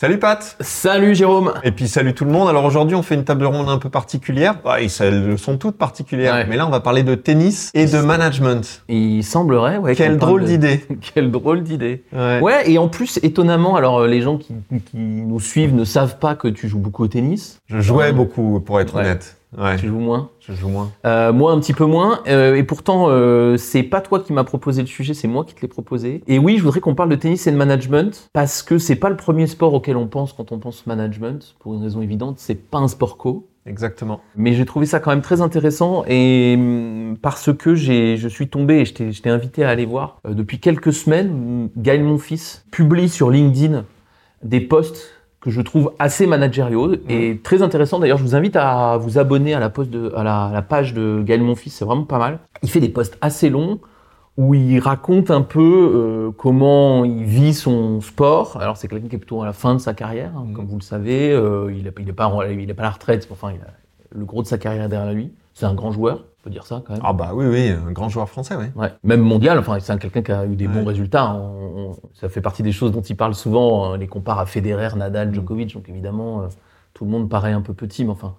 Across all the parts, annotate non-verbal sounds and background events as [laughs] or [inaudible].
Salut Pat Salut Jérôme Et puis salut tout le monde. Alors aujourd'hui on fait une table ronde un peu particulière. Ouais, elles sont toutes particulières. Ouais. Mais là on va parler de tennis et de management. Il semblerait, ouais. Quelle drôle de- d'idée. [laughs] Quelle drôle d'idée. Ouais. Ouais, et en plus, étonnamment, alors euh, les gens qui, qui nous suivent ne savent pas que tu joues beaucoup au tennis. Je jouais Ouais. beaucoup pour être Ouais. honnête. Ouais. Tu joues moins. Je joue moins. Euh, moi, un petit peu moins. Euh, et pourtant, euh, c'est pas toi qui m'as proposé le sujet, c'est moi qui te l'ai proposé. Et oui, je voudrais qu'on parle de tennis et de management parce que c'est pas le premier sport auquel on pense quand on pense management. Pour une raison évidente, c'est pas un sport co. Exactement. Mais j'ai trouvé ça quand même très intéressant et hum, parce que j'ai, je suis tombé et je t'ai, invité à aller voir. Depuis quelques semaines, Gaël Monfils publie sur LinkedIn des posts que je trouve assez managériaux et très intéressants. D'ailleurs, je vous invite à vous abonner à la, post de, à la, à la page de Gaël Monfils, c'est vraiment pas mal. Il fait des posts assez longs où il raconte un peu euh, comment il vit son sport. Alors c'est quelqu'un qui est plutôt à la fin de sa carrière, hein, Mhm. comme vous le savez. Euh, il n'est il pas, il est pas à la retraite, enfin il a le gros de sa carrière derrière lui. C'est un grand joueur, peut dire ça quand même. Ah bah oui, oui, un grand joueur français, oui. Ouais. Même mondial, enfin c'est un- quelqu'un qui a eu des Ouais. bons résultats. On- on- ça fait partie des choses dont il parle souvent. euh, les compare à Federer, Nadal, Mhm. Djokovic. Donc évidemment, euh, tout le monde paraît un peu petit, mais enfin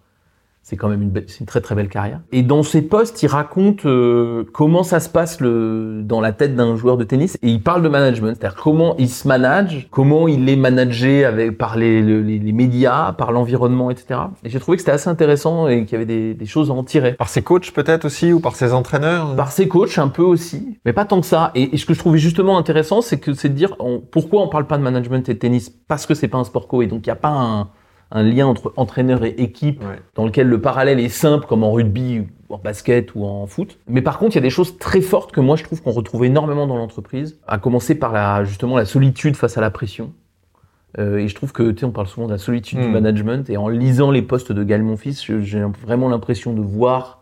c'est quand même une, belle- c'est une très très belle carrière. Et dans ses posts, il raconte euh, comment ça se passe le, dans la tête d'un joueur de tennis et il parle de management, c'est-à-dire comment il se manage, comment il est managé avec, par les, le- les, les médias, par l'environnement, etc. Et j'ai trouvé que c'était assez intéressant et qu'il y avait des, des choses à en tirer. Par ses coachs peut-être aussi ou par ses entraîneurs Par ses coachs un peu aussi, mais pas tant que ça. Et, et ce que je trouvais justement intéressant, c'est que c'est de dire on- pourquoi on parle pas de management et de tennis? Parce que c'est pas un sport co et donc il n'y a pas un, un lien entre entraîneur et équipe Ouais. dans lequel le parallèle est simple comme en rugby ou en basket ou en foot. Mais par contre, il y a des choses très fortes que moi je trouve qu'on retrouve énormément dans l'entreprise, à commencer par la justement la solitude face à la pression. Euh, et je trouve que tu sais, on parle souvent de la solitude du Mm. management et en lisant les posts de Gaël Monfils, j'ai vraiment l'impression de voir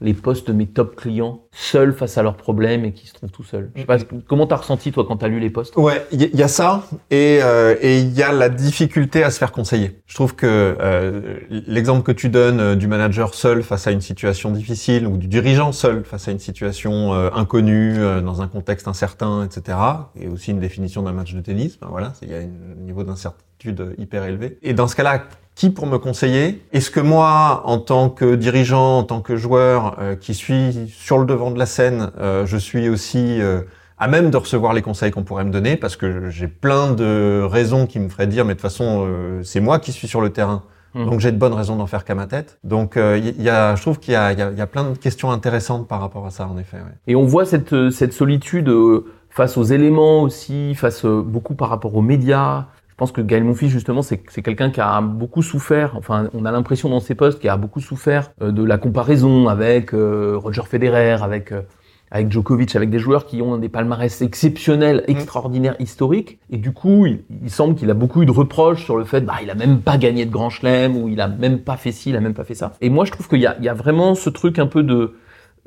les postes de mes top clients seuls face à leurs problèmes et qui se trouvent tout seuls. Je sais pas, comment t'as ressenti toi quand t'as lu les posts Ouais, il y, y a ça et euh, et il y a la difficulté à se faire conseiller. Je trouve que euh, l'exemple que tu donnes euh, du manager seul face à une situation difficile ou du dirigeant seul face à une situation euh, inconnue euh, dans un contexte incertain, etc. Et aussi une définition d'un match de tennis. Ben voilà, il y a un niveau d'incertitude hyper élevé. Et dans ce cas-là, qui pour me conseiller? Est-ce que moi, en tant que dirigeant, en tant que joueur euh, qui suis sur le devant de la scène, euh, je suis aussi euh, à même de recevoir les conseils qu'on pourrait me donner? Parce que j'ai plein de raisons qui me feraient dire mais de toute façon euh, c'est moi qui suis sur le terrain Mhm. donc j'ai de bonnes raisons d'en faire qu'à ma tête donc euh, il y, a je trouve qu'il y a, il y, y a plein de questions intéressantes par rapport à ça en effet ouais. Et on voit cette, cette solitude euh, face aux éléments aussi, face euh, beaucoup par rapport aux médias. Je pense que Gaël Monfils, justement, c'est quelqu'un qui a beaucoup souffert, enfin, on a l'impression dans ses posts qu'il a beaucoup souffert euh, de la comparaison avec euh, Roger Federer, avec, euh, avec Djokovic, avec des joueurs qui ont des palmarès exceptionnels, extraordinaires, historiques. Et du coup, il, il semble qu'il a beaucoup eu de reproches sur le fait, bah, il a même pas gagné de Grand Chelem, ou il a même pas fait ci, il a même pas fait ça. Et moi, je trouve qu'il y a, il y a vraiment ce truc un peu de,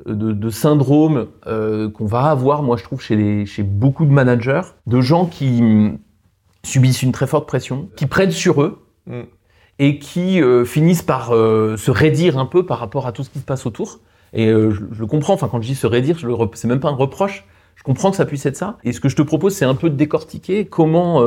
de, de syndrome euh, qu'on va avoir, moi je trouve, chez, les, chez beaucoup de managers, de gens qui subissent une très forte pression, qui prennent sur eux Mm. et qui euh, finissent par euh, se raidir un peu par rapport à tout ce qui se passe autour. Et euh, je, je le comprends, enfin quand je dis se raidir, je le rep- c'est même pas un reproche, je comprends que ça puisse être ça. Et ce que je te propose, c'est un peu de décortiquer comment,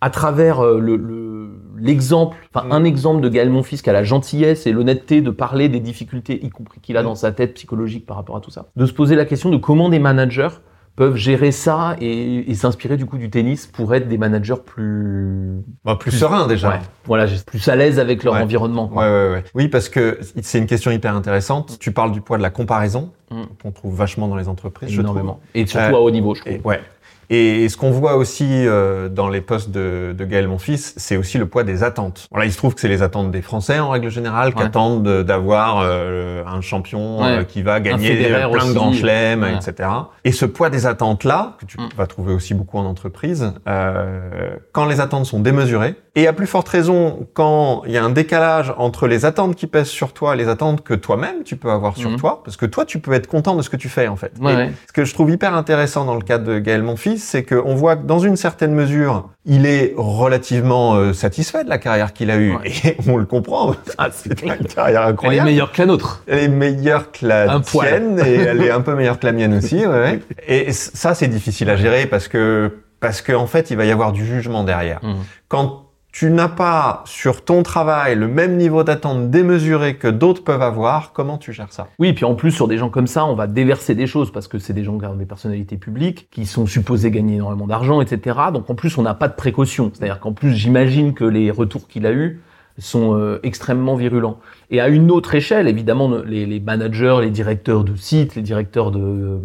à travers le- le- l'exemple, enfin Mm. un exemple de Gaël Monfils qui a la gentillesse et l'honnêteté de parler des difficultés, y compris qu'il a Mm. dans sa tête psychologique par rapport à tout ça, de se poser la question de comment des managers peuvent gérer ça et, et s'inspirer du coup du tennis pour être des managers plus Bah, plus serein déjà Ouais. voilà plus à l'aise avec leur Ouais. environnement quoi. Ouais, ouais, ouais. Oui, parce que c'est une question hyper intéressante. Tu parles du poids de la comparaison, Mm. qu'on trouve vachement dans les entreprises, je trouve. énormément et surtout Euh, à haut niveau je trouve Et, ouais. Et ce qu'on voit aussi euh, dans les postes de, de Gaël Monfils, c'est aussi le poids des attentes. Voilà, il se trouve que c'est les attentes des Français en règle générale qui Ouais. attendent de- d'avoir euh, un champion Ouais. euh, qui va gagner plein de aussi. grands chelems, Ouais. etc. Et ce poids des attentes là, que tu Mm. vas trouver aussi beaucoup en entreprise, euh, quand les attentes sont démesurées, et à plus forte raison quand il y a un décalage entre les attentes qui pèsent sur toi et les attentes que toi-même tu peux avoir sur Mhm. toi, parce que toi tu peux être content de ce que tu fais en fait. Et ce que je trouve hyper intéressant dans le cas de Gaël Monfils, c'est qu'on voit que dans une certaine mesure, il est relativement euh, satisfait de la carrière qu'il a eue. Ouais. Et [laughs] on le comprend. [laughs] Ah, c'est une carrière elle est incroyable. meilleure que la nôtre Elle est meilleure que la tienne et elle est un peu meilleure que la mienne aussi. Ouais. [laughs] Et ça, c'est difficile à gérer parce que parce qu'en fait, il va y avoir du jugement derrière. Mm. Quand tu n'as pas sur ton travail le même niveau d'attente démesuré que d'autres peuvent avoir, comment tu gères ça? Oui, puis en plus sur des gens comme ça, on va déverser des choses parce que c'est des gens qui ont des personnalités publiques, qui sont supposés gagner énormément d'argent, etc. Donc en plus on n'a pas de précaution. C'est-à-dire qu'en plus j'imagine que les retours qu'il a eus sont euh, extrêmement virulents. Et à une autre échelle, évidemment, les, managers, les directeurs de sites, les directeurs euh,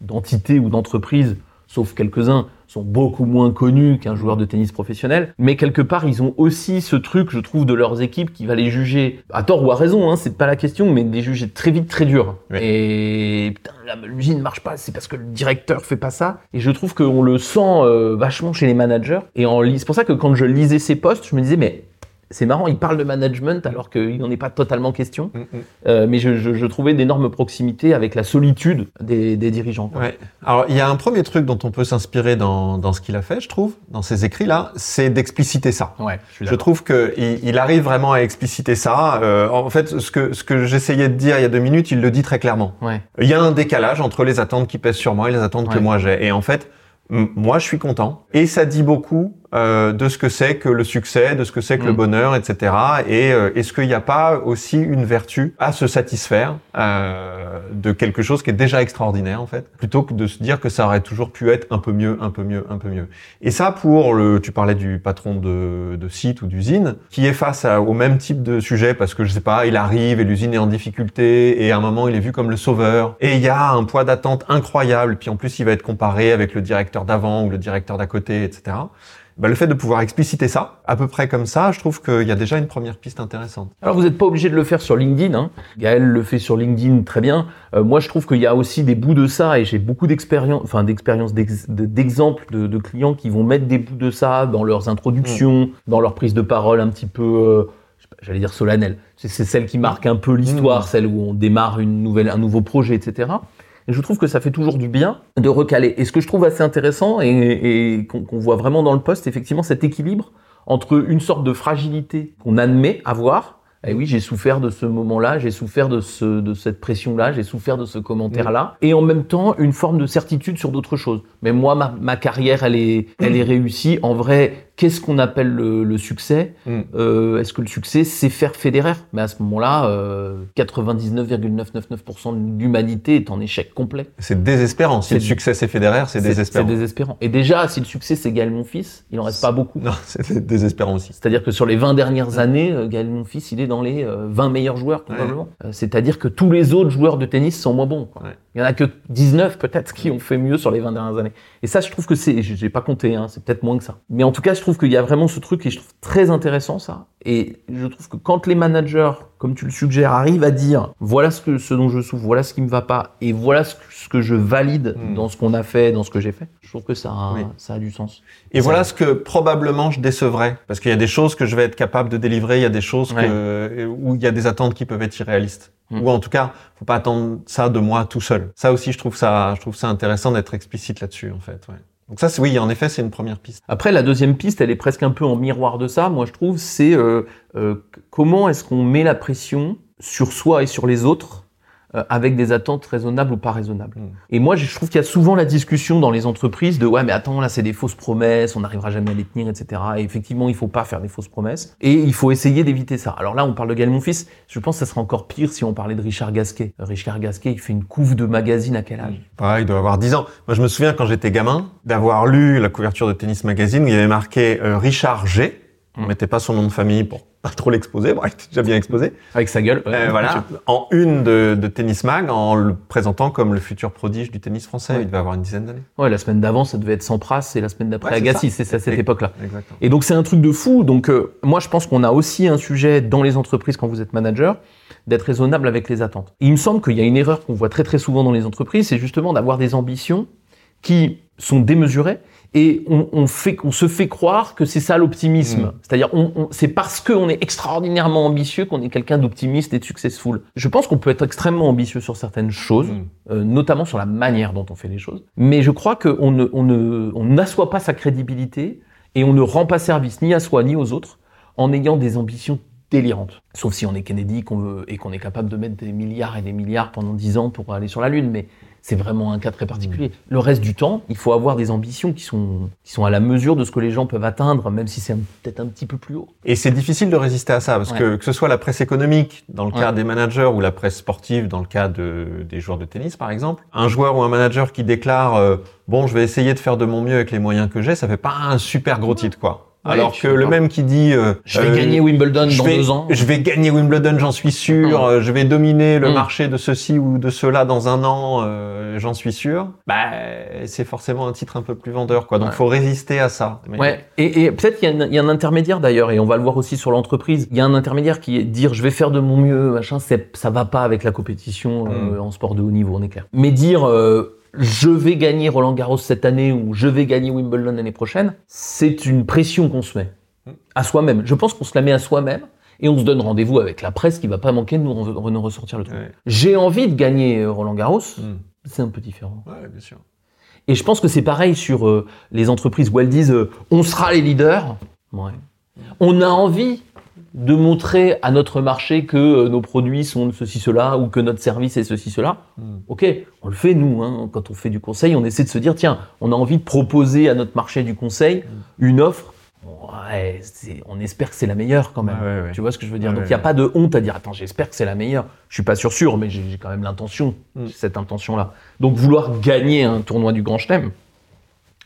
d'entités ou d'entreprises, sauf quelques-uns, sont beaucoup moins connus qu'un joueur de tennis professionnel. Mais quelque part, ils ont aussi ce truc, je trouve, de leurs équipes qui va les juger, à tort ou à raison, hein, c'est pas la question, mais les juger très vite, très dur. Oui. Et putain, l'usine ne marche pas, c'est parce que le directeur fait pas ça. Et je trouve qu'on le sent euh, vachement chez les managers. Et en c'est pour ça que quand je lisais ces posts, je me disais, mais c'est marrant, il parle de management alors qu'il n'en est pas totalement question. Mm, mm. Euh, mais je, je, je trouvais d'énormes proximités avec la solitude des, des dirigeants. quoi. Ouais. Alors, il y a un premier truc dont on peut s'inspirer dans, dans ce qu'il a fait, je trouve, dans ses écrits-là, c'est d'expliciter ça. Ouais, je trouve que il, il arrive vraiment à expliciter ça. Euh, en fait, ce que, ce que j'essayais de dire il y a deux minutes, il le dit très clairement. Ouais. Il y a un décalage entre les attentes qui pèsent sur moi et les attentes que moi j'ai. Et en fait, moi, je suis content. Et ça dit beaucoup euh, de ce que c'est que le succès, de ce que c'est que le Mm. bonheur, etc. Et euh, est-ce qu'il n'y a pas aussi une vertu à se satisfaire euh, de quelque chose qui est déjà extraordinaire, en fait, plutôt que de se dire que ça aurait toujours pu être un peu mieux, un peu mieux, un peu mieux? Et ça, pour le, tu parlais du patron de, de site ou d'usine, qui est face à- au même type de sujet, parce que je sais pas, il arrive et l'usine est en difficulté, et à un moment il est vu comme le sauveur, et il y a un poids d'attente incroyable, puis en plus il va être comparé avec le directeur d'avant ou le directeur d'à côté, etc. Bah, le fait de pouvoir expliciter ça, à peu près comme ça, je trouve qu'il y a déjà une première piste intéressante. Alors vous n'êtes pas obligé de le faire sur LinkedIn. Hein. Gaël le fait sur LinkedIn très bien. Euh, moi je trouve qu'il y a aussi des bouts de ça et j'ai beaucoup d'expérience, enfin d'expérience, d'ex- de- d'exemples de, de clients qui vont mettre des bouts de ça dans leurs introductions, dans leur prise de parole un petit peu, euh, j'allais dire solennelle. C'est celle qui marque un peu l'histoire, Mm. celle où on démarre une nouvelle, un nouveau projet, etc. Et je trouve que ça fait toujours du bien de recaler. Et ce que je trouve assez intéressant et, et qu'on voit vraiment dans le poste, effectivement, cet équilibre entre une sorte de fragilité qu'on admet avoir. Et oui, j'ai souffert de ce moment-là, j'ai souffert de, ce, de cette pression-là, j'ai souffert de ce commentaire-là, et en même temps une forme de certitude sur d'autres choses. Mais moi, ma, ma carrière, elle est, elle est réussie. En vrai, qu'est-ce qu'on appelle le, le succès Mm. Euh, Est-ce que le succès, c'est faire Federer? Mais à ce moment-là, euh, 99,999% de l'humanité est en échec complet. C'est désespérant. Si le succès c'est fédéraire, c'est désespérant. C'est désespérant. Et déjà, si le succès, c'est Gaël Monfils, il en reste pas beaucoup. Non, [laughs] c'est désespérant aussi. C'est-à-dire que sur les 20 dernières années, euh, Gaël Monfils, il est dans les euh, 20 meilleurs joueurs probablement. Euh, C'est-à-dire que tous les autres joueurs de tennis sont moins bons. quoi. Ouais. Il y en a que 19 peut-être qui ont fait mieux sur les 20 dernières années. Et ça, je trouve que c'est, j'ai pas compté, hein, c'est peut-être moins que ça. Mais en tout cas, je trouve qu'il y a vraiment ce truc et je trouve très intéressant ça. Et je trouve que quand les managers, comme tu le suggères, arrivent à dire voilà ce que ce dont je souffre, voilà ce qui me va pas, et voilà ce que, ce que je valide Mm. dans ce qu'on a fait, dans ce que j'ai fait, trouve que ça a, Oui. ça a du sens. Et voilà ce que probablement je décevrais. Parce qu'il y a des choses que je vais être capable de délivrer, il y a des choses que, où il y a des attentes qui peuvent être irréalistes. Mm. Ou en tout cas, faut pas attendre ça de moi tout seul. Ça aussi, je trouve ça, je trouve ça intéressant d'être explicite là-dessus, en fait. Ouais. Donc ça, oui, en effet, c'est une première piste. Après, la deuxième piste, elle est presque un peu en miroir de ça, moi je trouve, c'est euh, euh, comment est-ce qu'on met la pression sur soi et sur les autres euh, avec des attentes raisonnables ou pas raisonnables. Mm. Et moi, je trouve qu'il y a souvent la discussion dans les entreprises de ouais, mais attends, là, c'est des fausses promesses, on n'arrivera jamais à les tenir, etc. Et effectivement, il faut pas faire des fausses promesses et il faut essayer d'éviter ça. Alors là, on parle de Gaël Monfils. Je pense que ça serait encore pire si on parlait de Richard Gasquet. Euh, Richard Gasquet, il fait une couve de magazine à quel âge? Pareil, il doit avoir 10 ans. Moi, je me souviens quand j'étais gamin d'avoir lu la couverture de Tennis Magazine où il y avait marqué euh, Richard G. On Mm. mettait pas son nom de famille pour [laughs] pas trop l'exposer. Bon, il était déjà bien exposé. Avec sa gueule. ouais. Euh, voilà, en une de, de Tennis Mag, en le présentant comme le futur prodige du tennis français. Ouais. Il devait avoir une dizaine d'années. Ouais, la semaine d'avant, ça devait être Sampras et la semaine d'après Ouais, c'est Agassi. C'est ça, cette Et- époque-là. Et donc c'est un truc de fou. Donc euh, moi je pense qu'on a aussi un sujet dans les entreprises quand vous êtes manager d'être raisonnable avec les attentes. Et il me semble qu'il y a une erreur qu'on voit très très souvent dans les entreprises, c'est justement d'avoir des ambitions qui sont démesurées et on, on fait, on se fait croire que c'est ça l'optimisme. Mm. C'est-à-dire on, on- c'est parce qu'on est extraordinairement ambitieux qu'on est quelqu'un d'optimiste et de successful. Je pense qu'on peut être extrêmement ambitieux sur certaines choses, Mm. euh, notamment sur la manière dont on fait les choses. Mais je crois qu'on ne, on ne, on n'assoit pas sa crédibilité et on ne rend pas service ni à soi ni aux autres en ayant des ambitions délirantes. Sauf si on est Kennedy qu'on veut, et qu'on est capable de mettre des milliards et des milliards pendant 10 ans pour aller sur la Lune. Mais c'est vraiment un cas très particulier. Le reste du temps, il faut avoir des ambitions qui sont, qui sont à la mesure de ce que les gens peuvent atteindre, même si c'est un- peut-être un petit peu plus haut. Et c'est difficile de résister à ça, parce Ouais. que que ce soit la presse économique, dans le cas Ouais. des managers, ou la presse sportive, dans le cas de, des joueurs de tennis, par exemple, un joueur ou un manager qui déclare euh, Bon, je vais essayer de faire de mon mieux avec les moyens que j'ai », ça fait pas un super gros titre, quoi. Ouais, Alors que le même qui dit euh, Je vais euh, gagner Wimbledon je dans vais, deux ans. Je vais gagner Wimbledon, j'en suis sûr. Mm. euh, Je vais dominer le Mm. marché de ceci ou de cela dans un an, euh, j'en suis sûr. Bah, c'est forcément un titre un peu plus vendeur, quoi. Donc, Ouais. faut résister à ça. Mais- Ouais, et, et peut-être qu'il y, a un- il y a un intermédiaire d'ailleurs, et on va le voir aussi sur l'entreprise. Il y a un intermédiaire qui est dire je vais faire de mon mieux, machin, c'est- ça va pas avec la compétition euh, Mm. en sport de haut niveau, on est clair. Mais dire euh, je vais gagner Roland Garros cette année ou je vais gagner Wimbledon l'année prochaine, c'est une pression qu'on se met Mm. à soi-même. Je pense qu'on se la met à soi-même. Et on se donne rendez-vous avec la presse qui va pas manquer de nous, nous ressortir le truc. Ouais. J'ai envie de gagner euh, Roland Garros, Mm. c'est un peu différent. Ouais, bien sûr. Et je pense que c'est pareil sur euh, les entreprises où elles disent euh, on sera les leaders. Ouais. On a envie de montrer à notre marché que euh, nos produits sont ceci, cela, ou que notre service est ceci, cela. Mm. Ok, on le fait nous. Hein. Quand on fait du conseil, on essaie de se dire tiens, on a envie de proposer à notre marché du conseil une offre. Ouais, on espère que c'est la meilleure quand même. Ouais, ouais, ouais. Tu vois ce que je veux dire? Donc il n'y a pas de honte à dire attends, j'espère que c'est la meilleure. Je suis pas sûr sûr, mais j'ai quand même l'intention, Mm. cette intention-là. Donc vouloir gagner un tournoi du Grand Chelem,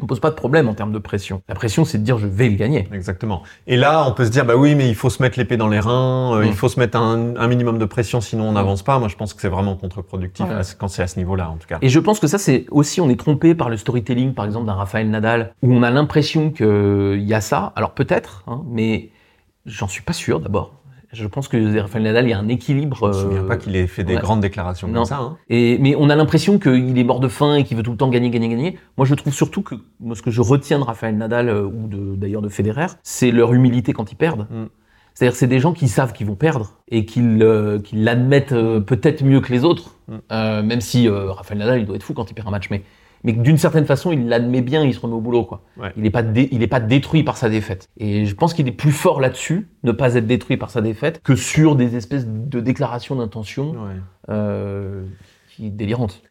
ne pose pas de problème en termes de pression. La pression, c'est de dire je vais le gagner. Exactement. Et là, on peut se dire, bah oui, mais il faut se mettre l'épée dans les reins, euh, Mm. il faut se mettre un, un minimum de pression, sinon on n'avance pas. Moi, je pense que c'est vraiment contre-productif Ouais. quand c'est à ce niveau-là, en tout cas. Et je pense que ça, c'est aussi, on est trompé par le storytelling, par exemple, d'un Raphaël Nadal, où on a l'impression qu'il y a ça. Alors peut-être, hein, mais j'en suis pas sûr d'abord. Je pense que Raphaël Nadal, il y a un équilibre. Je me souviens euh, pas qu'il ait fait des ouais. grandes déclarations Non. comme ça. Hein. Et, mais on a l'impression qu'il est mort de faim et qu'il veut tout le temps gagner, gagner, gagner. Moi, je trouve surtout que ce que je retiens de Raphaël Nadal euh, ou d'ailleurs de, Federer, c'est leur humilité quand ils perdent. Mm. C'est-à-dire, c'est des gens qui savent qu'ils vont perdre et qu'ils euh, l'admettent euh, peut-être mieux que les autres, Mm. Euh, même si euh, Raphaël Nadal, il doit être fou quand il perd un match, mais mais d'une certaine façon, il l'admet bien, il se remet au boulot, quoi. Ouais. Il n'est pas pas détruit par sa défaite. Et je pense qu'il est plus fort là-dessus, ne pas être détruit par sa défaite, que sur des espèces de déclarations d'intention Ouais. euh.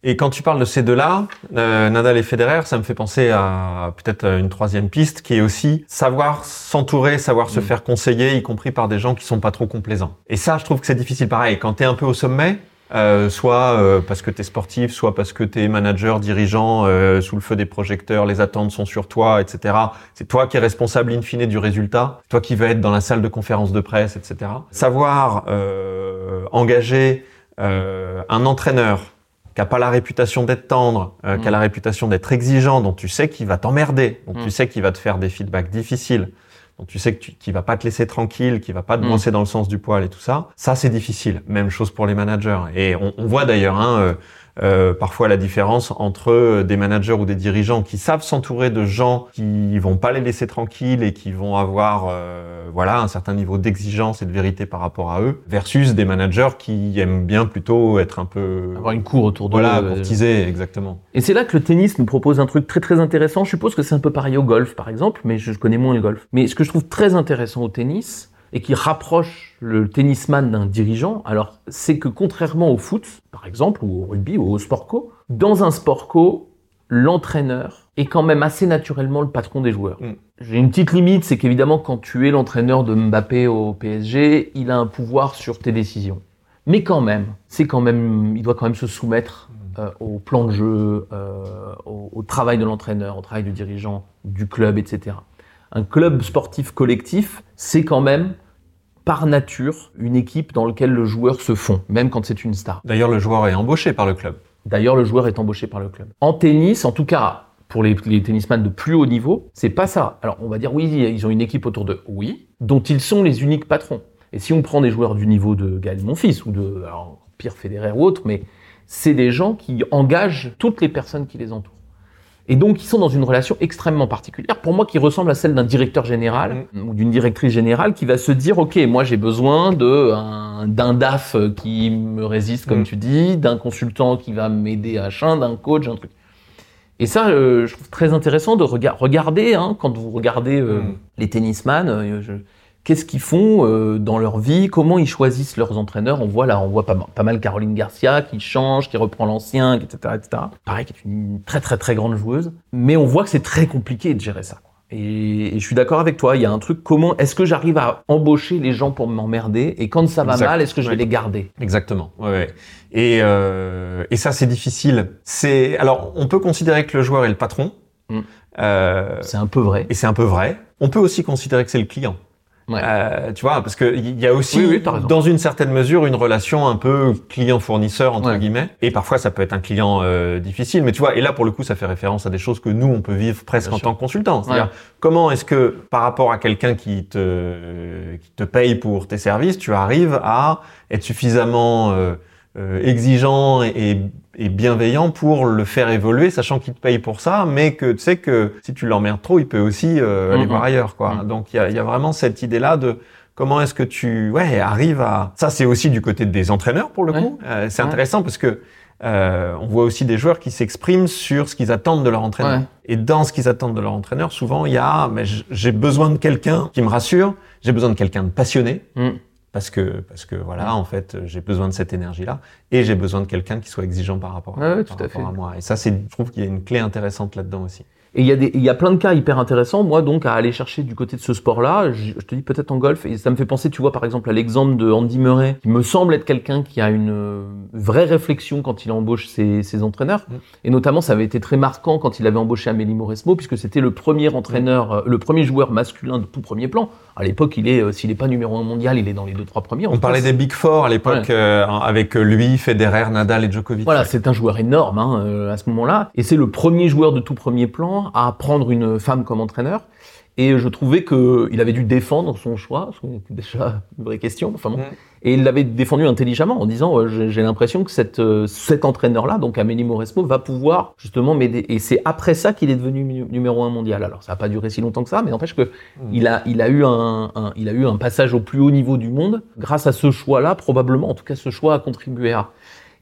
Et quand tu parles de ces deux-là, euh, Nadal et Federer, ça me fait penser à peut-être une troisième piste qui est aussi savoir s'entourer, savoir se Mm. faire conseiller, y compris par des gens qui sont pas trop complaisants. Et ça, je trouve que c'est difficile. Pareil, quand tu es un peu au sommet, euh, soit euh, parce que tu es sportif, soit parce que tu es manager, dirigeant, euh, sous le feu des projecteurs, les attentes sont sur toi, etc. C'est toi qui es responsable in fine du résultat, toi qui vas être dans la salle de conférence de presse, etc. Savoir engager un entraîneur qui a pas la réputation d'être tendre, qui a Mm. la réputation d'être exigeant, dont tu sais qu'il va t'emmerder, dont Mm. tu sais qu'il va te faire des feedbacks difficiles, dont tu sais que tu, qu'il va pas te laisser tranquille, qu'il va pas te Mm. brosser dans le sens du poil et tout ça. Ça, c'est difficile. Même chose pour les managers. Et on, on voit d'ailleurs hein, euh, euh, parfois la différence entre des managers ou des dirigeants qui savent s'entourer de gens qui vont pas les laisser tranquilles et qui vont avoir euh, voilà un certain niveau d'exigence et de vérité par rapport à eux, versus des managers qui aiment bien plutôt être un peu Avoir une cour autour de voilà, eux, euh, courtiser, exactement. Et c'est là que le tennis nous propose un truc très très intéressant. Je suppose que c'est un peu pareil au golf, par exemple, mais je connais moins le golf. Mais ce que je trouve très intéressant au tennis, et qui rapproche le tennisman d'un dirigeant, alors c'est que contrairement au foot, par exemple, ou au rugby, ou au sport co, dans un sport co, l'entraîneur est quand même assez naturellement le patron des joueurs. Mm. J'ai une petite limite, c'est qu'évidemment, quand tu es l'entraîneur de Mbappé au PSG, il a un pouvoir sur tes décisions. Mais quand même, c'est quand même, il doit quand même se soumettre euh, au plan de jeu, euh, au, au travail de l'entraîneur, au travail du dirigeant, du club, etc. Un club sportif collectif, c'est quand même, par nature, une équipe dans laquelle le joueur se fond, même quand c'est une star. D'ailleurs, le joueur est embauché par le club. D'ailleurs, le joueur est embauché par le club. En tennis, en tout cas, pour les, les tennisman de plus haut niveau, c'est pas ça. Alors, on va dire, oui, ils ont une équipe autour d'eux, oui, dont ils sont les uniques patrons. Et si on prend des joueurs du niveau de Gaël Monfils ou de, alors, Pierre Federer ou autre, mais c'est des gens qui engagent toutes les personnes qui les entourent. Et donc, ils sont dans une relation extrêmement particulière, pour moi, qui ressemble à celle d'un directeur général ou d'une directrice générale qui va se dire, OK, moi, j'ai besoin de un- d'un DAF qui me résiste, comme Mm. tu dis, d'un consultant qui va m'aider à chien, d'un coach, un truc. Et ça, euh, je trouve très intéressant de rega- regarder, hein, quand vous regardez euh, Mm. les tennisman, euh, je- qu'est-ce qu'ils font euh, dans leur vie, comment ils choisissent leurs entraîneurs? On voit là, on voit pas, mal- pas mal Caroline Garcia qui change, qui reprend l'ancien, etc., etc. Pareil, qui est une très très très grande joueuse. Mais on voit que c'est très compliqué de gérer ça. quoi. Et, et je suis d'accord avec toi. Il y a un truc. Comment est-ce que j'arrive à embaucher les gens pour m'emmerder? Et quand ça va Exact. mal, est-ce que je vais les garder? Exactement. Ouais, ouais. Et, euh, et ça, c'est difficile. C'est alors, on peut considérer que le joueur est le patron. Mm. Euh, C'est un peu vrai. et c'est un peu vrai. On peut aussi considérer que c'est le client. Ouais. Euh, tu vois, parce que il y a aussi, Oui, oui, dans une certaine mesure, une relation un peu client-fournisseur entre Ouais. guillemets. Et parfois, ça peut être un client euh, difficile. Mais tu vois, et là pour le coup, ça fait référence à des choses que nous on peut vivre presque Bien en sûr. tant que consultant. C'est-à-dire, Ouais. comment est-ce que par rapport à quelqu'un qui te qui te paye pour tes services, tu arrives à être suffisamment euh, euh, exigeant et, et- bienveillant pour le faire évoluer, sachant qu'il te paye pour ça, mais que tu sais que si tu l'emmerdes trop, il peut aussi euh, aller Mhm. voir ailleurs, quoi. Mhm. Donc il y a, y a vraiment cette idée-là de comment est-ce que tu ouais arrives à ça. C'est aussi du côté des entraîneurs pour le Ouais. coup. Euh, c'est Ouais. intéressant parce que euh, on voit aussi des joueurs qui s'expriment sur ce qu'ils attendent de leur entraîneur. Ouais. Et dans ce qu'ils attendent de leur entraîneur, souvent il y a mais j'ai besoin de quelqu'un qui me rassure, j'ai besoin de quelqu'un de passionné Mm. Parce que parce que voilà en fait j'ai besoin de cette énergie là et j'ai besoin de quelqu'un qui soit exigeant par rapport, Ouais, ouais, par tout à rapport fait. à moi et ça c'est je trouve qu'il y a une clé intéressante là-dedans aussi Et il y, a des- il y a plein de cas hyper intéressants, moi, donc, à aller chercher du côté de ce sport-là. Je, je te dis peut-être en golf, et ça me fait penser, tu vois, par exemple, à l'exemple de Andy Murray, qui me semble être quelqu'un qui a une euh, vraie réflexion quand il embauche ses, ses entraîneurs. Mm. Et notamment, ça avait été très marquant quand il avait embauché Amélie Mauresmo, puisque c'était le premier entraîneur, euh, le premier joueur masculin de tout premier plan. À l'époque, il est, euh, s'il n'est pas numéro un mondial, il est dans les deux, trois premiers. On parlait des big four à l'époque euh, avec lui Federer Nadal et Djokovic Voilà, c'est un joueur énorme hein, euh, à ce moment-là, et c'est le premier joueur de tout premier plan à prendre une femme comme entraîneur. Et je trouvais que il avait dû défendre son choix, c'est déjà une vraie question. Enfin bon. Et il l'avait défendu intelligemment en disant euh, j'ai l'impression que cette, euh, cet entraîneur-là, donc Amélie Mauresmo, va pouvoir justement m'aider. Et c'est après ça qu'il est devenu nu- numéro un mondial. Alors ça n'a pas duré si longtemps que ça, mais n'empêche que Mm. il a, il a eu un, un- il a eu un passage au plus haut niveau du monde grâce à ce choix-là, probablement. En tout cas, ce choix a contribué à.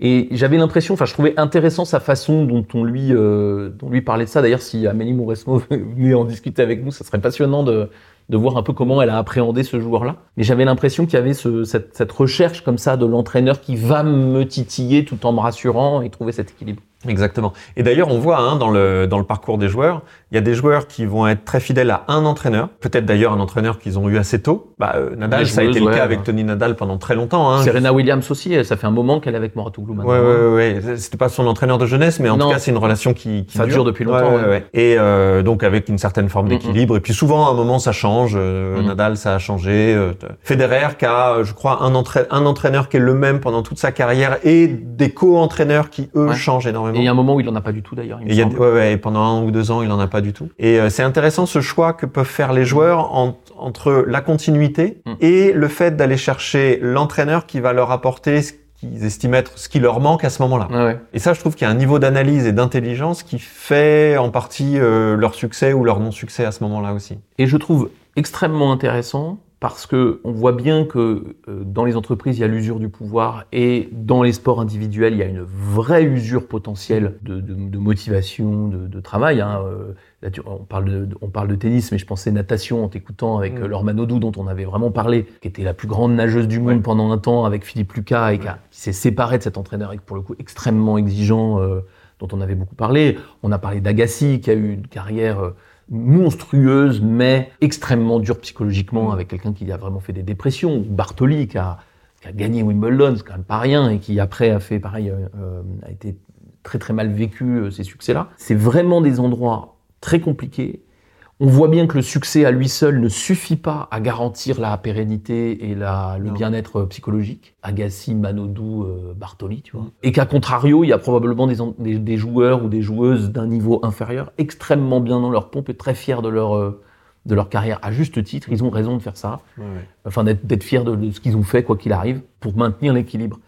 Et j'avais l'impression, enfin, je trouvais intéressant sa façon dont on lui, euh, dont lui parlait de ça. D'ailleurs, si Amélie Mauresmo [laughs] venait en discuter avec nous, ça serait passionnant de, de voir un peu comment elle a appréhendé ce joueur-là. Mais j'avais l'impression qu'il y avait ce, cette, cette recherche comme ça de l'entraîneur qui va me titiller tout en me rassurant et trouver cet équilibre. Exactement. Et d'ailleurs, on voit hein, dans, le, dans le parcours des joueurs, il y a des joueurs qui vont être très fidèles à un entraîneur, peut-être d'ailleurs un entraîneur qu'ils ont eu assez tôt. Bah, euh, Nadal, ça a été le cas ouais, avec. Tony Nadal pendant très longtemps. Hein. Serena Williams aussi, ça fait un moment qu'elle est avec Moratoglou maintenant. Ouais, ouais, ouais, ouais. C'était pas son entraîneur de jeunesse, mais en Non. tout cas, c'est une relation qui, qui Ça dure depuis longtemps, Ouais. Et euh, donc avec une certaine forme Mm, d'équilibre. Et puis souvent, à un moment, ça change. Euh, Mm. Nadal, ça a changé. Euh, Federer, qui a, euh, je crois, un, entra- un entraîneur qui est le même pendant toute sa carrière, et des co-entraîneurs qui eux changent Et énormément. il y a un moment où il en a pas du tout d'ailleurs. il me Et y a, ouais, et pendant un ou deux ans, il en a pas du tout. Et euh, c'est intéressant ce choix que peuvent faire les joueurs en- entre la continuité Mm. et le fait d'aller chercher l'entraîneur qui va leur apporter ce qu'ils estiment être ce qui leur manque à ce moment-là. Ouais. Et ça, je trouve qu'il y a un niveau d'analyse et d'intelligence qui fait en partie euh, leur succès ou leur non-succès à ce moment-là aussi. Et je trouve extrêmement intéressant parce que on voit bien que euh, dans les entreprises, il y a l'usure du pouvoir et dans les sports individuels, il y a une vraie usure potentielle de, de- de motivation, de, de travail. hein. Euh, là, tu- on, parle de, on parle de tennis, mais je pensais natation en t'écoutant avec Mm. euh, Laure Manodou, dont on avait vraiment parlé, qui était la plus grande nageuse du monde Ouais. pendant un temps avec Philippe Lucas et qui, s'est séparé de cet entraîneur, et pour le coup extrêmement exigeant, euh, dont on avait beaucoup parlé. On a parlé d'Agassi, qui a eu une carrière euh, monstrueuse, mais extrêmement dure psychologiquement, Mm. avec quelqu'un qui a vraiment fait des dépressions. Ou Bartoli, qui a, qui a gagné Wimbledon, c'est quand même pas rien, et qui après a fait pareil, euh, a été très très mal vécu ces succès-là. C'est vraiment des endroits très compliqués. On voit bien que le succès à lui seul ne suffit pas à garantir la pérennité et la, le bien-être euh, psychologique. Agassi, Manodou, euh, Bartoli, tu vois. Mm. Et qu'à contrario, il y a probablement des, en- des, des joueurs ou des joueuses d'un niveau inférieur extrêmement bien dans leur pompe et très fiers de leur, euh, de leur carrière. À juste titre, ils ont raison de faire ça. Enfin, d'être d'être fiers de, de ce qu'ils ont fait, quoi qu'il arrive, pour maintenir l'équilibre.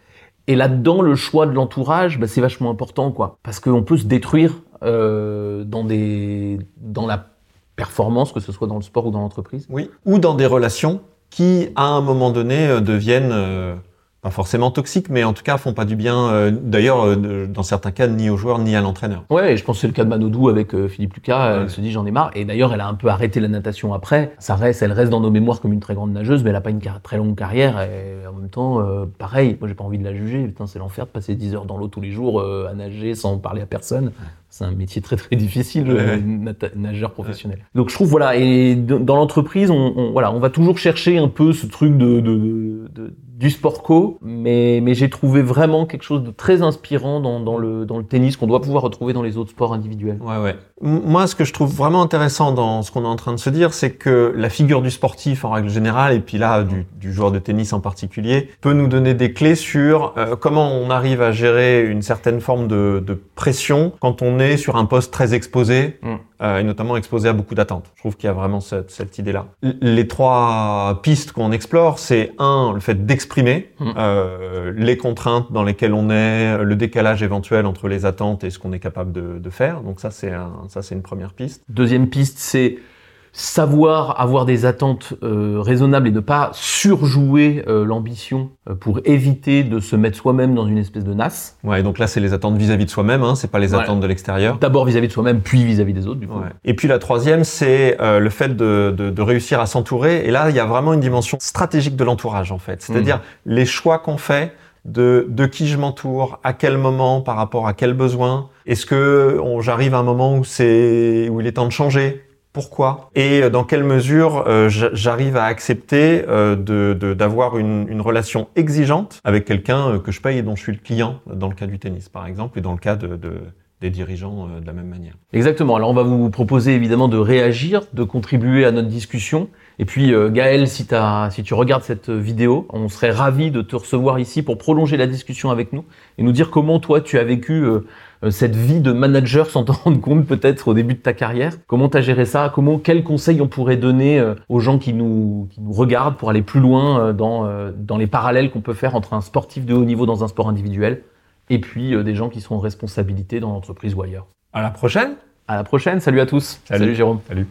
Et là-dedans, le choix de l'entourage, bah, c'est vachement important, quoi. Parce qu'on peut se détruire euh, dans, des, dans la performance, que ce soit dans le sport ou dans l'entreprise. Oui. Ou dans des relations qui, à un moment donné, euh, deviennent euh, pas forcément toxiques, mais en tout cas font pas du bien. euh, D'ailleurs, dans certains cas, ni aux joueurs ni à l'entraîneur. Ouais, je pense que c'est le cas de Manodou avec Philippe Lucas. Ouais. Elle se dit j'en ai marre. Et d'ailleurs, elle a un peu arrêté la natation après. Ça reste, elle reste dans nos mémoires comme une très grande nageuse, mais elle a pas une très longue carrière. Et en même temps, euh, pareil, moi j'ai pas envie de la juger. Putain, c'est l'enfer de passer 10 heures dans l'eau tous les jours à nager sans parler à personne. C'est un métier très très difficile, Ouais. euh, nata- nageur professionnel. Donc je trouve voilà, et dans l'entreprise, on, on- voilà, on va toujours chercher un peu ce truc de, de, de- de- du sport co, mais, mais j'ai trouvé vraiment quelque chose de très inspirant dans, dans le, dans le tennis qu'on doit pouvoir retrouver dans les autres sports individuels. Ouais, ouais. Moi, ce que je trouve vraiment intéressant dans ce qu'on est en train de se dire, c'est que la figure du sportif en règle générale, et puis là du, du joueur de tennis en particulier, peut nous donner des clés sur euh, comment on arrive à gérer une certaine forme de, de pression quand on est sur un poste très exposé, Mm. euh, et notamment exposé à beaucoup d'attentes. Je trouve qu'il y a vraiment cette, cette idée-là. Les trois pistes qu'on explore, c'est un, le fait d'exprimer Mm. euh, les contraintes dans lesquelles on est, le décalage éventuel entre les attentes et ce qu'on est capable de, de faire. Donc ça, c'est un, ça, c'est une première piste. Deuxième piste, c'est savoir avoir des attentes euh, raisonnables et ne pas surjouer euh, l'ambition euh, pour éviter de se mettre soi-même dans une espèce de nasse. Ouais, donc là, c'est les attentes vis-à-vis de soi-même, hein, c'est pas les Ouais. attentes de l'extérieur. D'abord vis-à-vis de soi-même, puis vis-à-vis des autres, du coup. Ouais. Et puis la troisième, c'est euh, le fait de, de, de réussir à s'entourer. Et là, il y a vraiment une dimension stratégique de l'entourage, en fait. C'est-à-dire les choix qu'on fait de, de qui je m'entoure, à quel moment, par rapport à quel besoin. Est-ce que j'arrive à un moment où c'est où il est temps de changer? Pourquoi et euh, dans quelle mesure euh, j'a- j'arrive à accepter euh, d'avoir une, une relation exigeante avec quelqu'un euh, que je paye et dont je suis le client dans le cas du tennis par exemple et dans le cas de- des dirigeants euh, de la même manière. Exactement. Alors on va vous proposer évidemment de réagir, de contribuer à notre discussion. Et puis euh, Gaël, si, tu regardes cette vidéo, on serait ravi de te recevoir ici pour prolonger la discussion avec nous et nous dire comment toi tu as vécu euh, cette vie de manager sans t'en rendre compte peut-être au début de ta carrière. Comment tu as géré ça? Comment quels conseils on pourrait donner aux gens qui nous, regardent pour aller plus loin dans les parallèles qu'on peut faire entre un sportif de haut niveau dans un sport individuel et puis euh, des gens qui sont en responsabilité dans l'entreprise ou ailleurs. À la prochaine. À la prochaine, salut à tous. Salut. salut Jérôme. Salut.